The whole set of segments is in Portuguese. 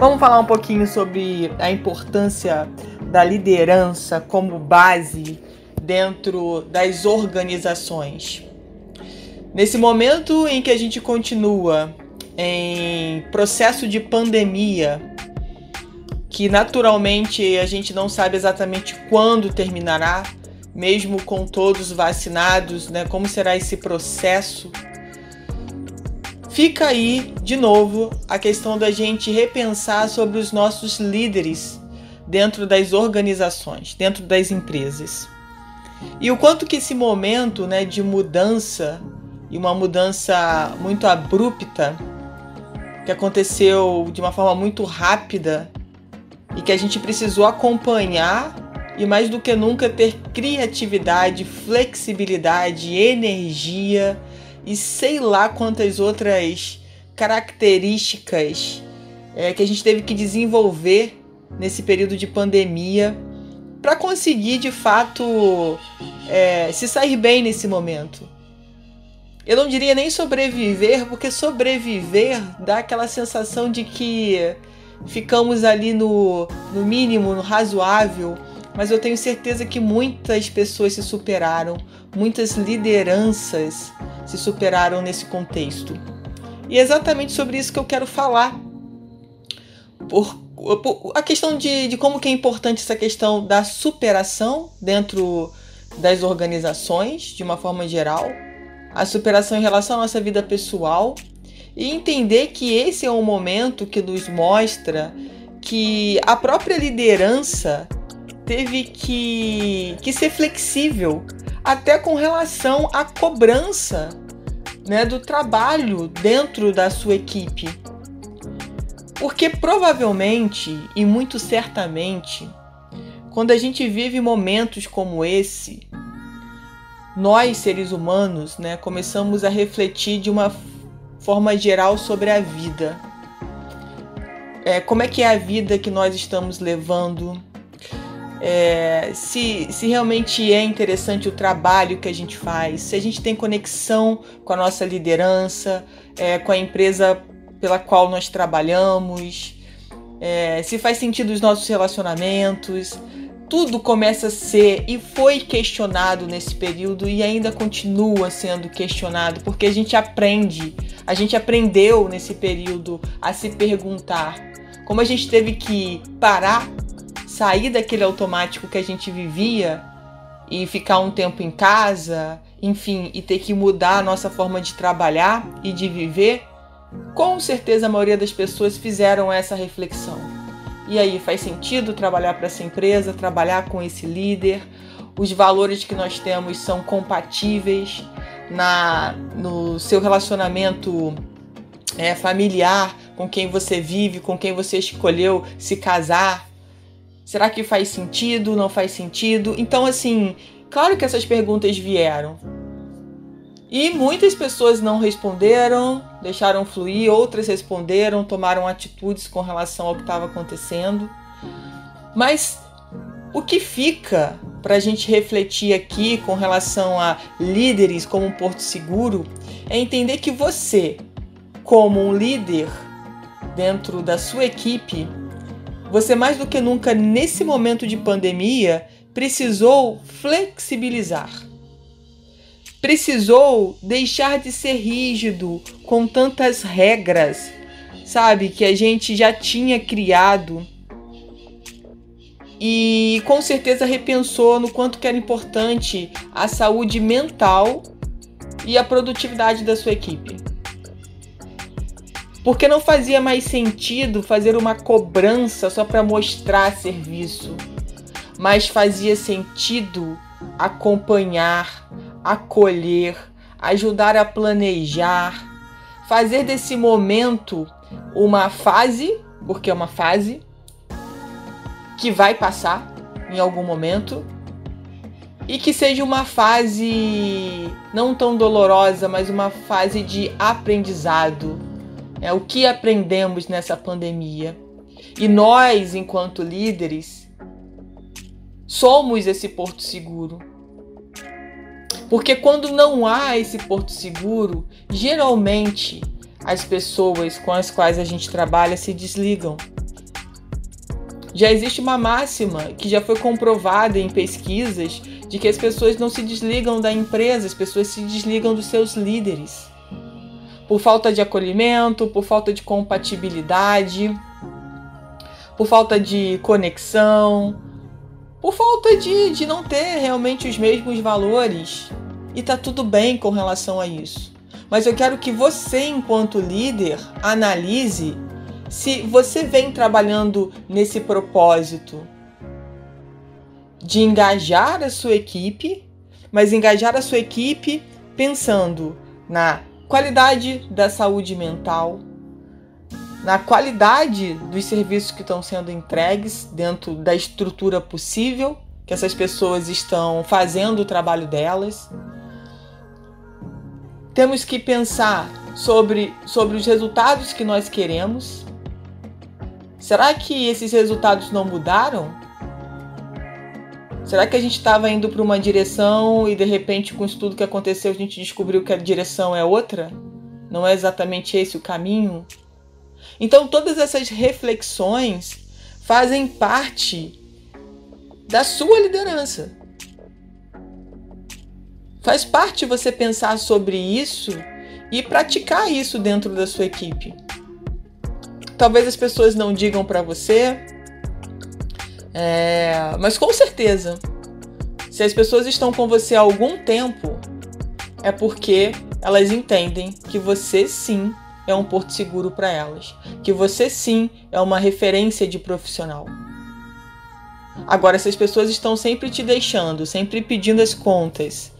Vamos falar um pouquinho sobre a importância da liderança como base dentro das organizações. Nesse momento em que a gente continua em processo de pandemia, que naturalmente a gente não sabe exatamente quando terminará, mesmo com todos vacinados, né? Como será esse processo? Fica aí, de novo, a questão da gente repensar sobre os nossos líderes dentro das organizações, dentro das empresas. E o quanto que esse momento né, de mudança, e uma mudança muito abrupta, que aconteceu de uma forma muito rápida e que a gente precisou acompanhar e mais do que nunca ter criatividade, flexibilidade, energia e sei lá quantas outras características é, que a gente teve que desenvolver nesse período de pandemia para conseguir de fato é, se sair bem nesse momento. Eu não diria nem sobreviver, porque sobreviver dá aquela sensação de que ficamos ali no, no mínimo, no razoável, mas eu tenho certeza que muitas pessoas se superaram, muitas lideranças se superaram nesse contexto. E é exatamente sobre isso que eu quero falar. Por, por a questão de, de como que é importante essa questão da superação dentro das organizações, de uma forma geral, a superação em relação à nossa vida pessoal e entender que esse é um momento que nos mostra que a própria liderança teve que, que ser flexível até com relação à cobrança né, do trabalho dentro da sua equipe. Porque provavelmente e muito certamente, quando a gente vive momentos como esse, nós seres humanos né, começamos a refletir de uma forma geral sobre a vida. É, como é que é a vida que nós estamos levando? É, se, se realmente é interessante o trabalho que a gente faz, se a gente tem conexão com a nossa liderança, é, com a empresa pela qual nós trabalhamos, é, se faz sentido os nossos relacionamentos. Tudo começa a ser e foi questionado nesse período e ainda continua sendo questionado, porque a gente aprende, a gente aprendeu nesse período a se perguntar como a gente teve que parar sair daquele automático que a gente vivia e ficar um tempo em casa, enfim, e ter que mudar a nossa forma de trabalhar e de viver, com certeza a maioria das pessoas fizeram essa reflexão. E aí, faz sentido trabalhar para essa empresa, trabalhar com esse líder? Os valores que nós temos são compatíveis na no seu relacionamento é, familiar, com quem você vive, com quem você escolheu se casar, Será que faz sentido? Não faz sentido? Então, assim, claro que essas perguntas vieram. E muitas pessoas não responderam, deixaram fluir, outras responderam, tomaram atitudes com relação ao que estava acontecendo. Mas o que fica para a gente refletir aqui com relação a líderes como um porto seguro é entender que você, como um líder dentro da sua equipe, você mais do que nunca nesse momento de pandemia precisou flexibilizar. Precisou deixar de ser rígido com tantas regras, sabe, que a gente já tinha criado. E com certeza repensou no quanto que era importante a saúde mental e a produtividade da sua equipe. Porque não fazia mais sentido fazer uma cobrança só para mostrar serviço, mas fazia sentido acompanhar, acolher, ajudar a planejar, fazer desse momento uma fase, porque é uma fase que vai passar em algum momento e que seja uma fase não tão dolorosa, mas uma fase de aprendizado. É o que aprendemos nessa pandemia. E nós, enquanto líderes, somos esse porto seguro. Porque quando não há esse porto seguro, geralmente as pessoas com as quais a gente trabalha se desligam. Já existe uma máxima que já foi comprovada em pesquisas de que as pessoas não se desligam da empresa, as pessoas se desligam dos seus líderes. Por falta de acolhimento, por falta de compatibilidade, por falta de conexão, por falta de, de não ter realmente os mesmos valores. E tá tudo bem com relação a isso. Mas eu quero que você, enquanto líder, analise se você vem trabalhando nesse propósito de engajar a sua equipe, mas engajar a sua equipe pensando na qualidade da saúde mental, na qualidade dos serviços que estão sendo entregues dentro da estrutura possível que essas pessoas estão fazendo o trabalho delas temos que pensar sobre, sobre os resultados que nós queremos. Será que esses resultados não mudaram? Será que a gente estava indo para uma direção e de repente, com isso tudo que aconteceu, a gente descobriu que a direção é outra? Não é exatamente esse o caminho? Então, todas essas reflexões fazem parte da sua liderança. Faz parte você pensar sobre isso e praticar isso dentro da sua equipe. Talvez as pessoas não digam para você, é, mas com certeza, se as pessoas estão com você há algum tempo, é porque elas entendem que você sim é um porto seguro para elas, que você sim é uma referência de profissional. Agora, se as pessoas estão sempre te deixando, sempre pedindo as contas,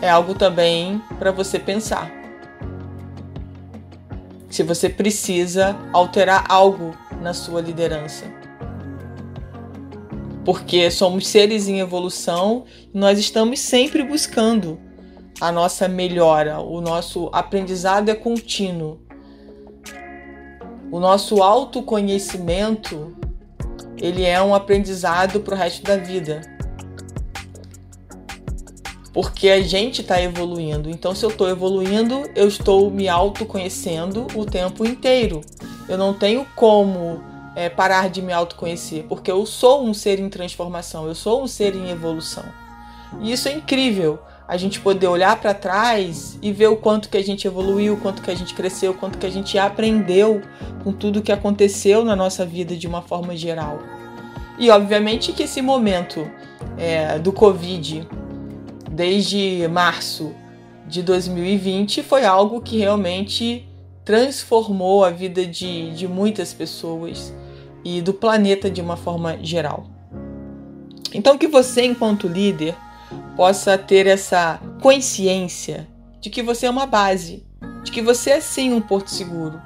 é algo também para você pensar. Se você precisa alterar algo na sua liderança. Porque somos seres em evolução e nós estamos sempre buscando a nossa melhora, o nosso aprendizado é contínuo. O nosso autoconhecimento, ele é um aprendizado para o resto da vida porque a gente está evoluindo. Então, se eu estou evoluindo, eu estou me autoconhecendo o tempo inteiro. Eu não tenho como é, parar de me autoconhecer, porque eu sou um ser em transformação, eu sou um ser em evolução. E isso é incrível. A gente poder olhar para trás e ver o quanto que a gente evoluiu, o quanto que a gente cresceu, o quanto que a gente aprendeu com tudo que aconteceu na nossa vida de uma forma geral. E obviamente que esse momento é, do Covid desde março de 2020 foi algo que realmente transformou a vida de, de muitas pessoas e do planeta de uma forma geral. Então, que você, enquanto líder, possa ter essa consciência de que você é uma base, de que você é sim um porto seguro.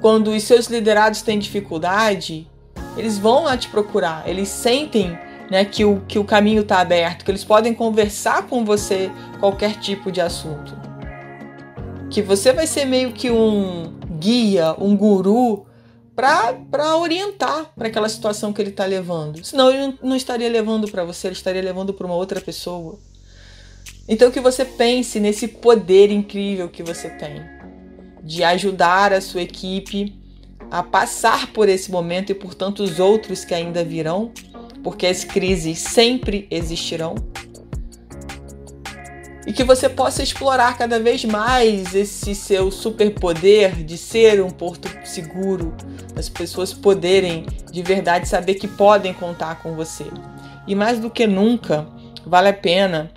Quando os seus liderados têm dificuldade, eles vão lá te procurar, eles sentem né, que, o, que o caminho está aberto, que eles podem conversar com você qualquer tipo de assunto. Que você vai ser meio que um guia, um guru para orientar para aquela situação que ele está levando. Senão ele não estaria levando para você, ele estaria levando para uma outra pessoa. Então que você pense nesse poder incrível que você tem de ajudar a sua equipe a passar por esse momento e por tantos outros que ainda virão porque as crises sempre existirão. E que você possa explorar cada vez mais esse seu superpoder de ser um porto seguro, as pessoas poderem de verdade saber que podem contar com você. E mais do que nunca, vale a pena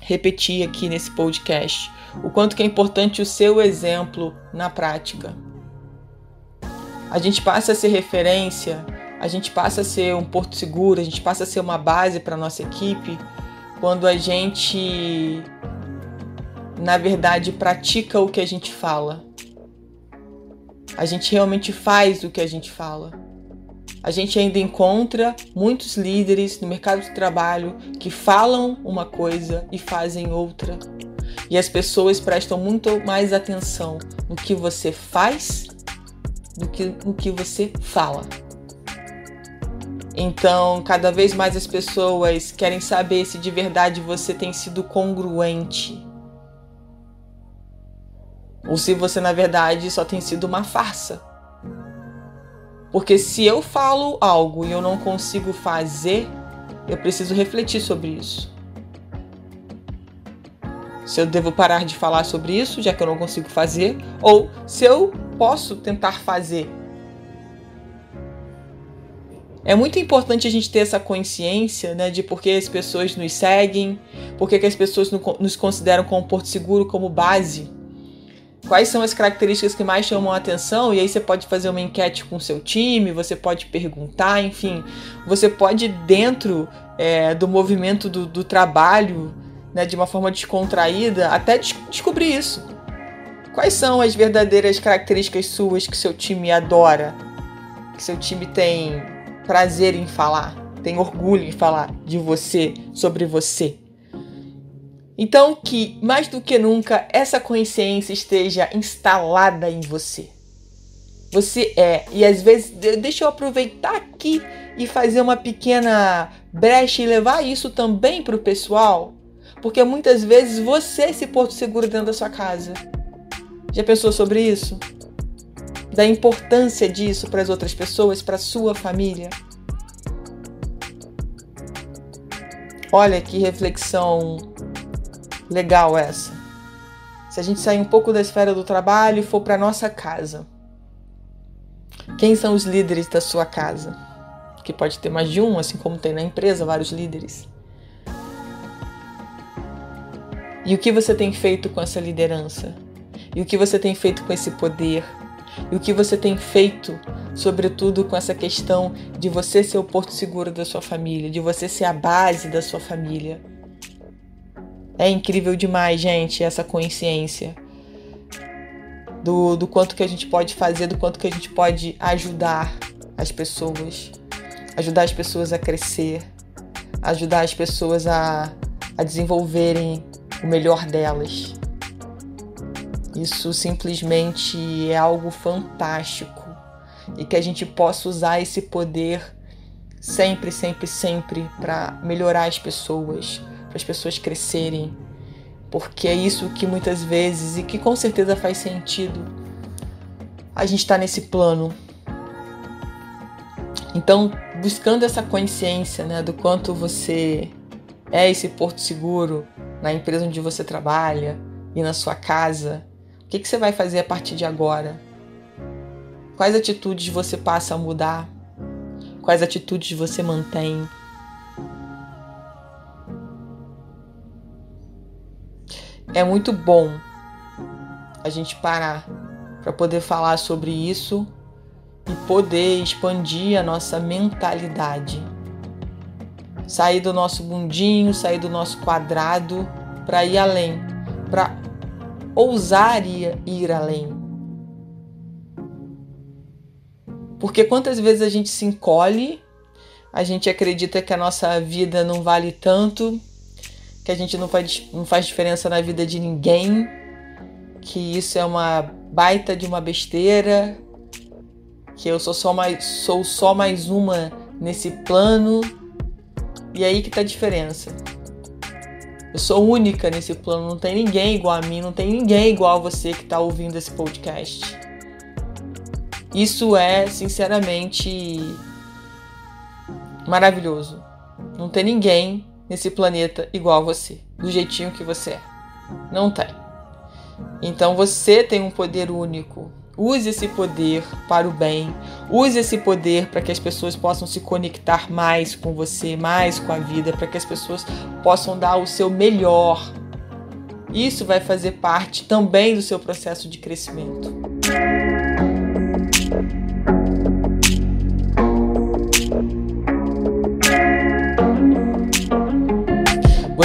repetir aqui nesse podcast o quanto que é importante o seu exemplo na prática. A gente passa a ser referência a gente passa a ser um porto seguro, a gente passa a ser uma base para nossa equipe quando a gente, na verdade, pratica o que a gente fala. A gente realmente faz o que a gente fala. A gente ainda encontra muitos líderes no mercado de trabalho que falam uma coisa e fazem outra. E as pessoas prestam muito mais atenção no que você faz do que no que você fala. Então, cada vez mais as pessoas querem saber se de verdade você tem sido congruente. Ou se você, na verdade, só tem sido uma farsa. Porque se eu falo algo e eu não consigo fazer, eu preciso refletir sobre isso. Se eu devo parar de falar sobre isso, já que eu não consigo fazer, ou se eu posso tentar fazer é muito importante a gente ter essa consciência né, de por que as pessoas nos seguem, por que as pessoas nos consideram como Porto Seguro como base. Quais são as características que mais chamam a atenção? E aí você pode fazer uma enquete com o seu time, você pode perguntar, enfim. Você pode, dentro é, do movimento do, do trabalho, né, de uma forma descontraída, até des descobrir isso. Quais são as verdadeiras características suas que seu time adora? Que seu time tem prazer em falar, tem orgulho em falar de você, sobre você. Então, que mais do que nunca essa consciência esteja instalada em você. Você é, e às vezes, deixa eu aproveitar aqui e fazer uma pequena brecha e levar isso também para o pessoal, porque muitas vezes você se porto seguro dentro da sua casa. Já pensou sobre isso? da importância disso para as outras pessoas, para a sua família. Olha que reflexão legal essa. Se a gente sair um pouco da esfera do trabalho e for para nossa casa. Quem são os líderes da sua casa? Que pode ter mais de um, assim como tem na empresa vários líderes. E o que você tem feito com essa liderança? E o que você tem feito com esse poder? e o que você tem feito, sobretudo com essa questão de você ser o porto seguro da sua família, de você ser a base da sua família. É incrível demais, gente, essa consciência. Do, do quanto que a gente pode fazer, do quanto que a gente pode ajudar as pessoas, ajudar as pessoas a crescer, ajudar as pessoas a, a desenvolverem o melhor delas. Isso simplesmente é algo fantástico. E que a gente possa usar esse poder sempre, sempre, sempre para melhorar as pessoas, para as pessoas crescerem, porque é isso que muitas vezes e que com certeza faz sentido a gente está nesse plano. Então, buscando essa consciência né, do quanto você é esse porto seguro na empresa onde você trabalha e na sua casa, o que, que você vai fazer a partir de agora? Quais atitudes você passa a mudar? Quais atitudes você mantém? É muito bom a gente parar para poder falar sobre isso e poder expandir a nossa mentalidade. Sair do nosso mundinho, sair do nosso quadrado para ir além, para ousar ir, ir além. Porque quantas vezes a gente se encolhe, a gente acredita que a nossa vida não vale tanto, que a gente não faz, não faz diferença na vida de ninguém, que isso é uma baita de uma besteira, que eu sou só mais, sou só mais uma nesse plano. E aí que tá a diferença. Eu sou única nesse plano, não tem ninguém igual a mim, não tem ninguém igual a você que está ouvindo esse podcast. Isso é, sinceramente, maravilhoso. Não tem ninguém nesse planeta igual a você, do jeitinho que você é. Não tem. Então você tem um poder único. Use esse poder para o bem. Use esse poder para que as pessoas possam se conectar mais com você, mais com a vida, para que as pessoas possam dar o seu melhor. Isso vai fazer parte também do seu processo de crescimento.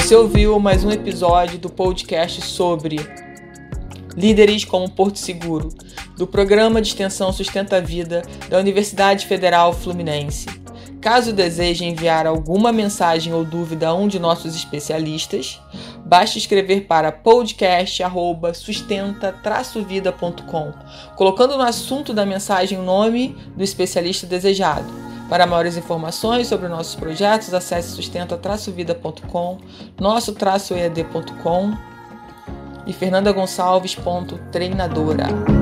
Você ouviu mais um episódio do podcast sobre líderes como Porto Seguro, do Programa de Extensão Sustenta a Vida da Universidade Federal Fluminense. Caso deseje enviar alguma mensagem ou dúvida a um de nossos especialistas, basta escrever para podcast@sustenta-vida.com, colocando no assunto da mensagem o nome do especialista desejado. Para maiores informações sobre nossos projetos, acesse sustenta-vida.com, nosso-ead.com e fernandagonçalves.treinadora.